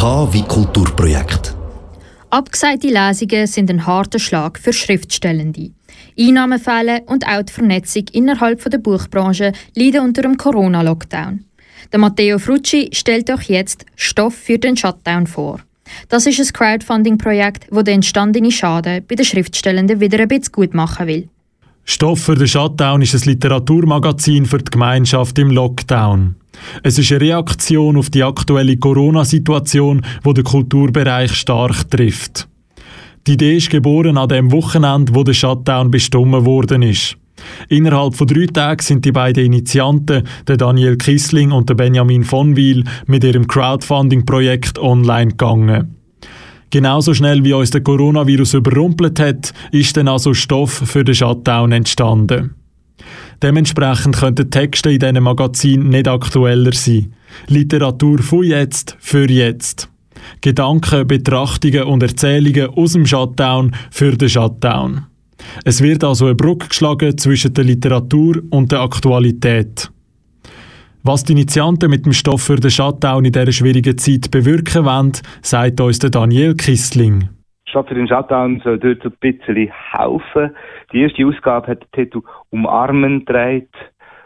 K wie Kulturprojekt. Abgesagte Lesungen sind ein harter Schlag für Schriftstellende. Einnahmen fehlen und auch die Vernetzung innerhalb der Buchbranche leiden unter dem Corona-Lockdown. Der Matteo Frucci stellt euch jetzt Stoff für den Shutdown vor. Das ist ein Crowdfunding-Projekt, das den entstandenen Schaden bei den Schriftstellenden wieder ein bisschen gut machen will. Stoff für den Shutdown ist ein Literaturmagazin für die Gemeinschaft im Lockdown. Es ist eine Reaktion auf die aktuelle Corona-Situation, wo der Kulturbereich stark trifft. Die Idee ist geboren an dem Wochenende, wo der Shutdown bestimmt worden ist. Innerhalb von drei Tagen sind die beiden Initianten, der Daniel Kissling und der Benjamin von Wil, mit ihrem Crowdfunding-Projekt online gegangen. Genauso schnell wie uns der Coronavirus überrumpelt hat, ist dann also Stoff für den Shutdown entstanden. Dementsprechend könnten Texte in diesem Magazin nicht aktueller sein. Literatur von jetzt für jetzt. Gedanken, Betrachtungen und Erzählungen aus dem Shutdown für den Shutdown. Es wird also eine Brücke geschlagen zwischen der Literatur und der Aktualität. Was die Initianten mit dem Stoff für den Shutdown in dieser schwierigen Zeit bewirken wollen, sagt uns Daniel Kissling. Statt für den Shutdown soll dort ein bisschen helfen. Die erste Ausgabe hat den Titel Umarmen dreht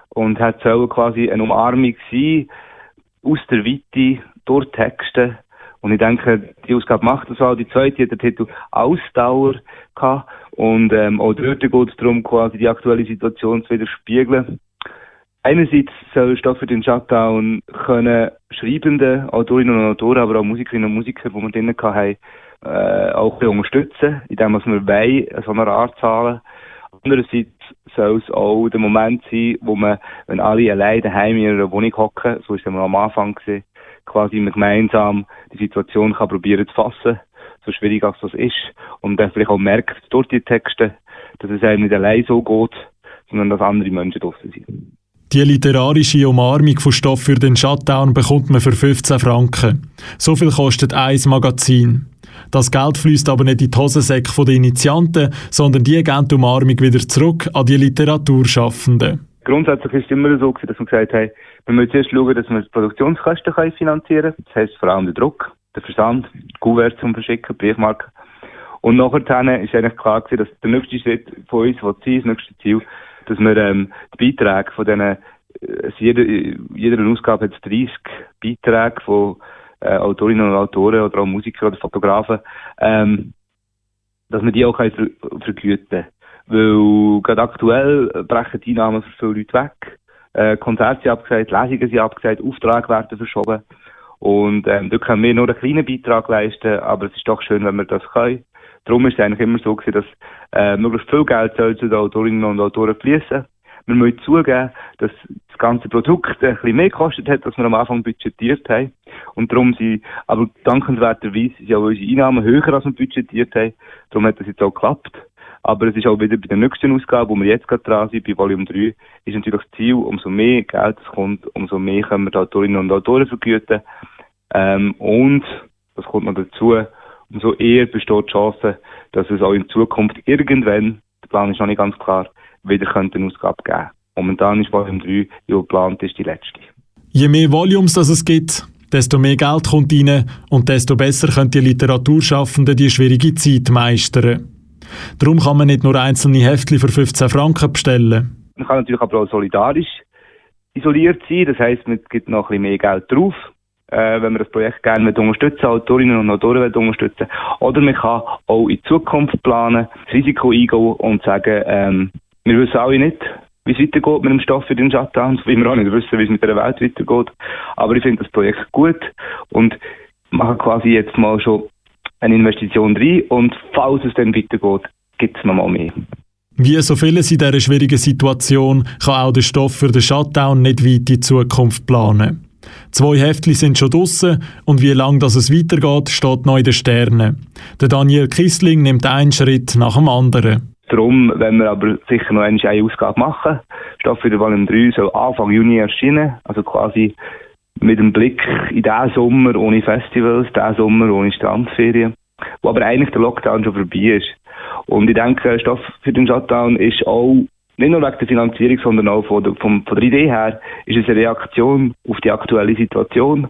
und hat soll quasi eine Umarmung sein aus der Weite durch Texte. Und ich denke, die Ausgabe macht das auch. Die zweite hat den Titel Ausdauer gehabt. Und ähm, auch dort geht es darum, quasi die aktuelle Situation zu widerspiegeln. Einerseits soll Stoff für den Shutdown können Schreibende, Autorinnen und Autoren, aber auch Musikerinnen und Musiker, die wir drinnen hatten, äh, auch unterstützen, indem wir wollen, so eine Art zahlen. Andererseits soll es auch der Moment sein, wo man, wenn alle allein daheim in ihrer Wohnung hocken, so ist es am Anfang gewesen, quasi gemeinsam die Situation kann probieren zu fassen, so schwierig als das ist, und dann vielleicht auch merkt durch die Texte, dass es einem nicht allein so geht, sondern dass andere Menschen draussen sind. Die literarische Umarmung von Stoff für den Shutdown bekommt man für 15 Franken. So viel kostet ein Magazin. Das Geld fließt aber nicht in die Hosensäcke der Initianten, sondern die geben die Umarmung wieder zurück an die Literaturschaffenden. Grundsätzlich ist es immer so, dass wir gesagt haben, wir müssen zuerst schauen, dass wir die Produktionskosten finanzieren können. Das heisst vor allem der Druck, der Versand, Kuvert zum Verschicken, Briefmarken. Und nachher ist eigentlich klar dass der nächste Schritt von uns, was das nächste Ziel, dass wir ähm, die Beiträge von diesen, äh, jeder, jeder Ausgabe hat 30 Beiträge von äh, Autorinnen und Autoren oder auch Musiker oder Fotografen, ähm, dass wir die auch ver vergüten Weil gerade aktuell brechen die Einnahmen für viele Leute weg. Äh, Konzerte sind abgesagt, Lesungen sind abgesagt, Aufträge werden verschoben. Und ähm, da können wir nur einen kleinen Beitrag leisten, aber es ist doch schön, wenn wir das können. Darum ist es eigentlich immer so gewesen, dass äh, möglichst viel Geld soll zu den Autorinnen und Autoren fließen. Wir müssen zugeben, dass das ganze Produkt ein bisschen mehr gekostet hat, als wir am Anfang budgetiert haben. Und darum sind, aber dankenswerterweise sind auch unsere Einnahmen höher, als wir budgetiert haben. Darum hat das jetzt auch geklappt. Aber es ist auch wieder bei der nächsten Ausgabe, wo wir jetzt gerade dran sind, bei Volume 3, ist natürlich das Ziel, umso mehr Geld es kommt, umso mehr können wir die Autorinnen und Autoren vergüten. Ähm, und, das kommt noch dazu, umso eher besteht die Chance, dass es auch in Zukunft irgendwann, der Plan ist noch nicht ganz klar, wieder eine Ausgabe geben Momentan ist Volume 3, die geplant ist, die letzte. Je mehr Volumes das es gibt, desto mehr Geld kommt rein und desto besser können die Literaturschaffenden die schwierige Zeit meistern. Darum kann man nicht nur einzelne Heftchen für 15 Franken bestellen. Man kann natürlich aber auch solidarisch isoliert sein, das heisst, man gibt noch ein bisschen mehr Geld drauf äh, wenn man das Projekt gerne unterstützen Autorinnen und Autoren unterstützen Oder man kann auch in Zukunft planen, das Risiko eingehen und sagen, ähm, wir wissen alle nicht, wie es weitergeht mit dem Stoff für den Shutdown, wie wir auch nicht wissen, wie es mit der Welt weitergeht. Aber ich finde das Projekt gut und mache quasi jetzt mal schon eine Investition rein und falls es dann weitergeht, gibt es noch mal mehr. Wie so vieles in dieser schwierigen Situation kann auch der Stoff für den Shutdown nicht weit in die Zukunft planen. Zwei Heftchen sind schon draussen und wie lange das es weitergeht, steht noch in den Sternen. Der Daniel Kissling nimmt einen Schritt nach dem anderen. Darum, wenn wir aber sicher noch eine Ausgabe machen, Staffel der Volume 3 soll Anfang Juni erscheinen, also quasi mit dem Blick in diesen Sommer ohne Festivals, diesen Sommer ohne Strandferien, wo aber eigentlich der Lockdown schon vorbei ist. Und ich denke, Stoff für den Shutdown ist auch nicht nur wegen der Finanzierung, sondern auch von der, von, von der Idee her, ist es eine Reaktion auf die aktuelle Situation.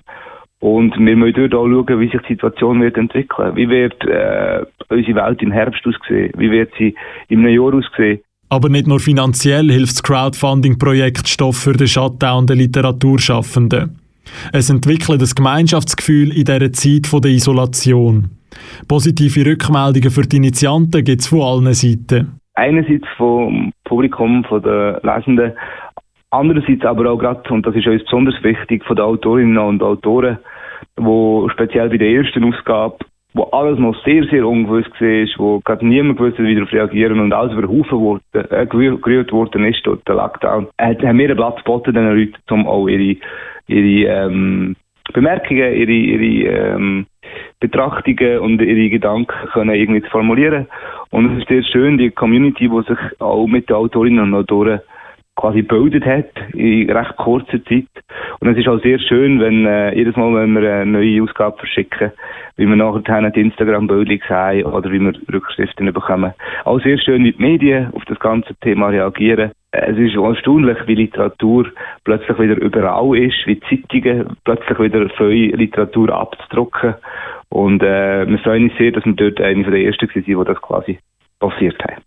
Und wir müssen dort auch schauen, wie sich die Situation wird entwickeln. Wie wird äh, unsere Welt im Herbst aussehen? Wie wird sie im einem Jahr aussehen? Aber nicht nur finanziell hilft das Crowdfunding-Projekt Stoff für den Shutdown der Literaturschaffenden. Es entwickelt ein Gemeinschaftsgefühl in dieser Zeit der Isolation. Positive Rückmeldungen für die Initianten gibt es von allen Seiten. Einerseits vom Publikum, von den Lesenden, andererseits aber auch gerade, und das ist uns besonders wichtig, von den Autorinnen und Autoren, wo speziell bei der ersten Ausgabe wo alles noch sehr, sehr ungewiss war, wo gerade niemand wusste, wie darauf reagieren und alles über Haufen wurde, äh, gerührt worden ist durch den Lockdown, äh, haben wir einen Platz geboten, den Leuten, um auch ihre, ihre ähm, Bemerkungen, ihre, ihre ähm, Betrachtungen und ihre Gedanken können irgendwie zu formulieren. Und es ist sehr schön, die Community, die sich auch mit den Autorinnen und Autoren quasi gebildet hat in recht kurzer Zeit. Und es ist auch sehr schön, wenn äh, jedes Mal, wenn wir eine neue Ausgabe verschicken, wie wir nachher die Instagram-Bilder sehen oder wie wir Rückschriften bekommen. Auch sehr schön, wie die Medien auf das ganze Thema reagieren. Es ist erstaunlich, wie Literatur plötzlich wieder überall ist, wie Zeitungen plötzlich wieder viel Literatur abzudrucken. Und äh, wir freuen uns sehr, dass wir dort eine der ersten waren, die das quasi passiert haben.